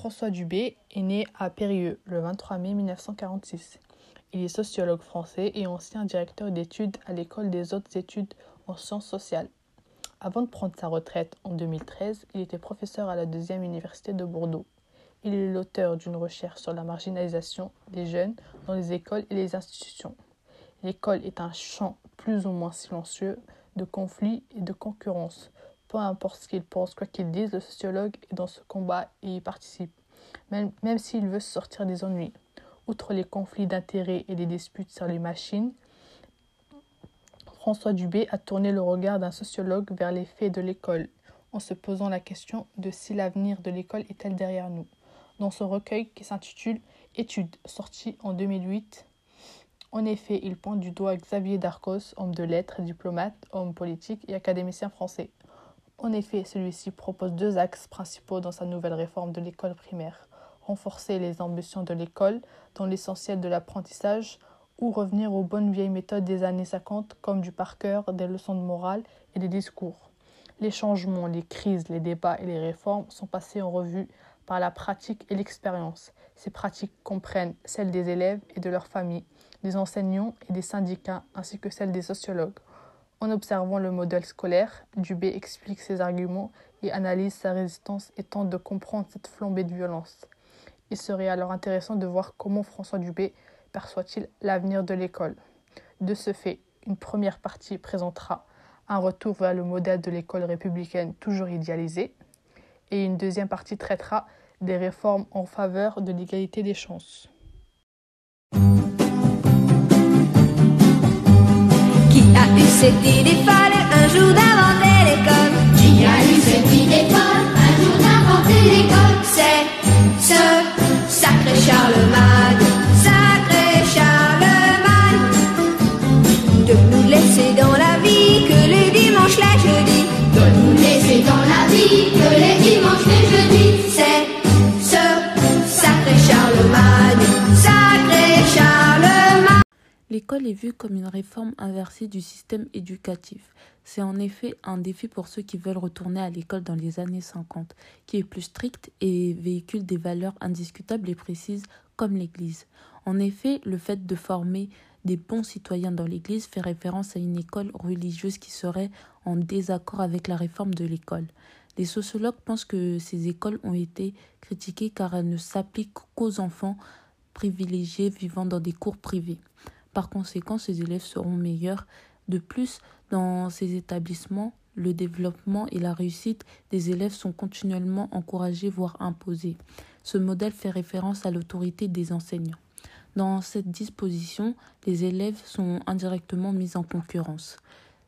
François Dubé est né à Périgueux le 23 mai 1946. Il est sociologue français et ancien directeur d'études à l'École des hautes études en sciences sociales. Avant de prendre sa retraite en 2013, il était professeur à la deuxième université de Bordeaux. Il est l'auteur d'une recherche sur la marginalisation des jeunes dans les écoles et les institutions. L'école est un champ plus ou moins silencieux de conflits et de concurrence. Peu importe ce qu'il pense, quoi qu'il dise, le sociologue est dans ce combat et y participe, même, s'il veut sortir des ennuis. Outre les conflits d'intérêts et les disputes sur les machines, François Dubé a tourné le regard d'un sociologue vers les faits de l'école, en se posant la question de si l'avenir de l'école est-elle derrière nous. Dans ce recueil qui s'intitule Études, sorti en 2008, en effet, il pointe du doigt Xavier Darcos, homme de lettres, diplomate, homme politique et académicien français. En effet, celui-ci propose deux axes principaux dans sa nouvelle réforme de l'école primaire. Renforcer les ambitions de l'école dans l'essentiel de l'apprentissage ou revenir aux bonnes vieilles méthodes des années 50 comme du par cœur, des leçons de morale et des discours. Les changements, les crises, les débats et les réformes sont passés en revue par la pratique et l'expérience. Ces pratiques comprennent celles des élèves et de leurs familles, des enseignants et des syndicats, ainsi que celles des sociologues. En observant le modèle scolaire, Dubé explique ses arguments et analyse sa résistance et tente de comprendre cette flambée de violence. Il serait alors intéressant de voir comment François Dubé perçoit-il l'avenir de l'école De ce fait, une première partie présentera un retour vers le modèle de l'école républicaine toujours idéalisée, et une deuxième partie traitera des réformes en faveur de l'égalité des chances. Cette idée folle un jour d'inventer l'école. Qui a eu cette idée folle un jour d'inventer l'école? C'est ce sacré Charlemagne L'école est vue comme une réforme inversée du système éducatif. C'est en effet un défi pour ceux qui veulent retourner à l'école dans les années 50, qui est plus stricte et véhicule des valeurs indiscutables et précises comme l'Église. En effet, le fait de former des bons citoyens dans l'Église fait référence à une école religieuse qui serait en désaccord avec la réforme de l'école. Les sociologues pensent que ces écoles ont été critiquées car elles ne s'appliquent qu'aux enfants privilégiés vivant dans des cours privés. Par conséquent, ces élèves seront meilleurs. De plus, dans ces établissements, le développement et la réussite des élèves sont continuellement encouragés, voire imposés. Ce modèle fait référence à l'autorité des enseignants. Dans cette disposition, les élèves sont indirectement mis en concurrence.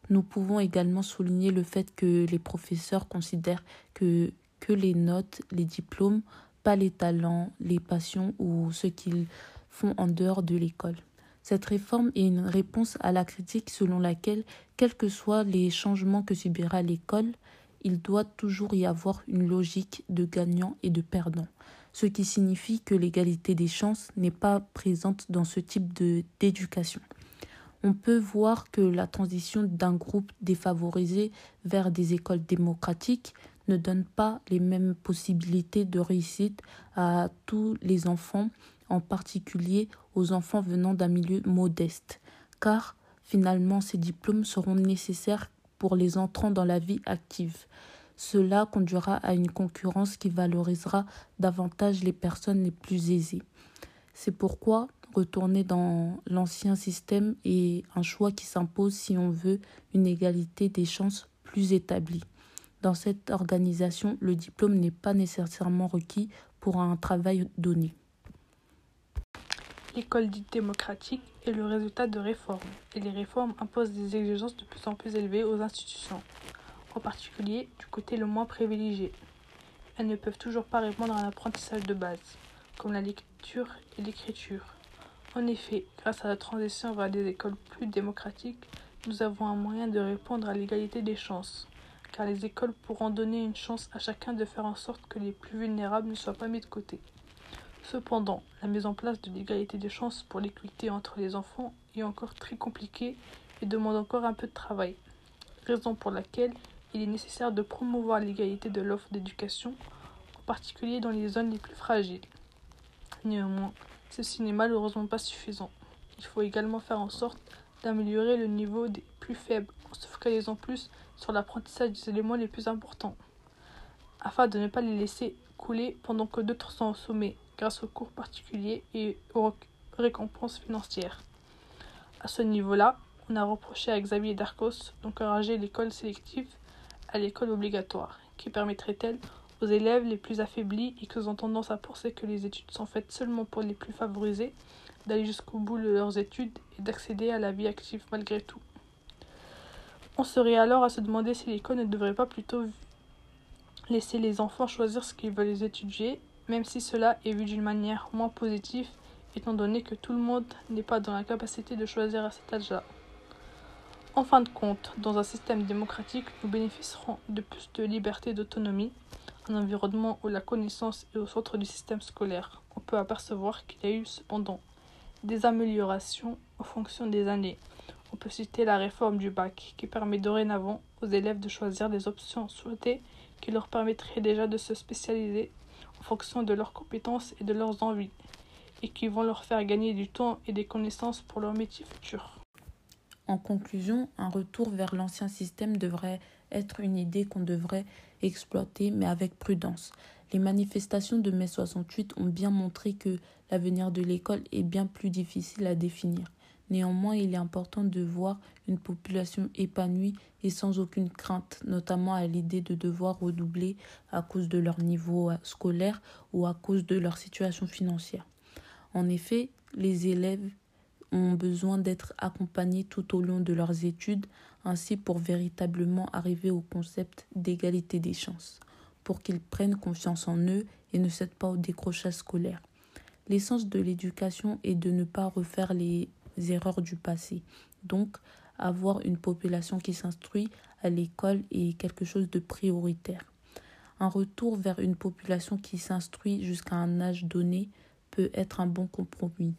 Nous pouvons également souligner le fait que les professeurs considèrent que, les notes, les diplômes, pas les talents, les passions ou ce qu'ils font en dehors de l'école. Cette réforme est une réponse à la critique selon laquelle, quels que soient les changements que subira l'école, il doit toujours y avoir une logique de gagnant et de perdant ce qui signifie que l'égalité des chances n'est pas présente dans ce type d'éducation. On peut voir que la transition d'un groupe défavorisé vers des écoles démocratiques ne donne pas les mêmes possibilités de réussite à tous les enfants, en particulier aux enfants venant d'un milieu modeste, car finalement ces diplômes seront nécessaires pour les entrants dans la vie active. Cela conduira à une concurrence qui valorisera davantage les personnes les plus aisées. C'est pourquoi retourner dans l'ancien système est un choix qui s'impose si on veut une égalité des chances plus établie. Dans cette organisation, le diplôme n'est pas nécessairement requis pour un travail donné. L'école dite démocratique est le résultat de réformes, et les réformes imposent des exigences de plus en plus élevées aux institutions en particulier du côté le moins privilégié. Elles ne peuvent toujours pas répondre à un apprentissage de base, comme la lecture et l'écriture. En effet, grâce à la transition vers des écoles plus démocratiques, nous avons un moyen de répondre à l'égalité des chances, car les écoles pourront donner une chance à chacun de faire en sorte que les plus vulnérables ne soient pas mis de côté. Cependant, la mise en place de l'égalité des chances pour l'équité entre les enfants est encore très compliquée et demande encore un peu de travail, raison pour laquelle il est nécessaire de promouvoir l'égalité de l'offre d'éducation en particulier dans les zones les plus fragiles. Néanmoins, ceci n'est malheureusement pas suffisant. Il faut également faire en sorte d'améliorer le niveau des plus faibles en se focalisant plus sur l'apprentissage des éléments les plus importants, afin de ne pas les laisser couler pendant que d'autres sont au sommet grâce aux cours particuliers et aux récompenses financières. À ce niveau-là, on a reproché à Xavier Darcos d'encourager l'école sélective à l'école obligatoire, qui permettrait-elle aux élèves les plus affaiblis et qui ont tendance à penser que les études sont faites seulement pour les plus favorisés d'aller jusqu'au bout de leurs études et d'accéder à la vie active malgré tout. On serait alors à se demander si l'école ne devrait pas plutôt laisser les enfants choisir ce qu'ils veulent étudier, même si cela est vu d'une manière moins positive, étant donné que tout le monde n'est pas dans la capacité de choisir à cet âge-là. En fin de compte, dans un système démocratique, nous bénéficierons de plus de liberté et d'autonomie, un environnement où la connaissance est au centre du système scolaire. On peut apercevoir qu'il y a eu cependant des améliorations en fonction des années. On peut citer la réforme du bac, qui permet dorénavant aux élèves de choisir les options souhaitées qui leur permettraient déjà de se spécialiser en fonction de leurs compétences et de leurs envies, et qui vont leur faire gagner du temps et des connaissances pour leur métier futur. En conclusion, un retour vers l'ancien système devrait être une idée qu'on devrait exploiter, mais avec prudence. Les manifestations de mai 68 ont bien montré que l'avenir de l'école est bien plus difficile à définir. Néanmoins, il est important de voir une population épanouie et sans aucune crainte, notamment à l'idée de devoir redoubler à cause de leur niveau scolaire ou à cause de leur situation financière. En effet, les élèves ont besoin d'être accompagnés tout au long de leurs études, ainsi pour véritablement arriver au concept d'égalité des chances, pour qu'ils prennent confiance en eux et ne cèdent pas au décrochage scolaire. L'essence de l'éducation est de ne pas refaire les erreurs du passé. Donc, avoir une population qui s'instruit à l'école est quelque chose de prioritaire. Un retour vers une population qui s'instruit jusqu'à un âge donné peut être un bon compromis.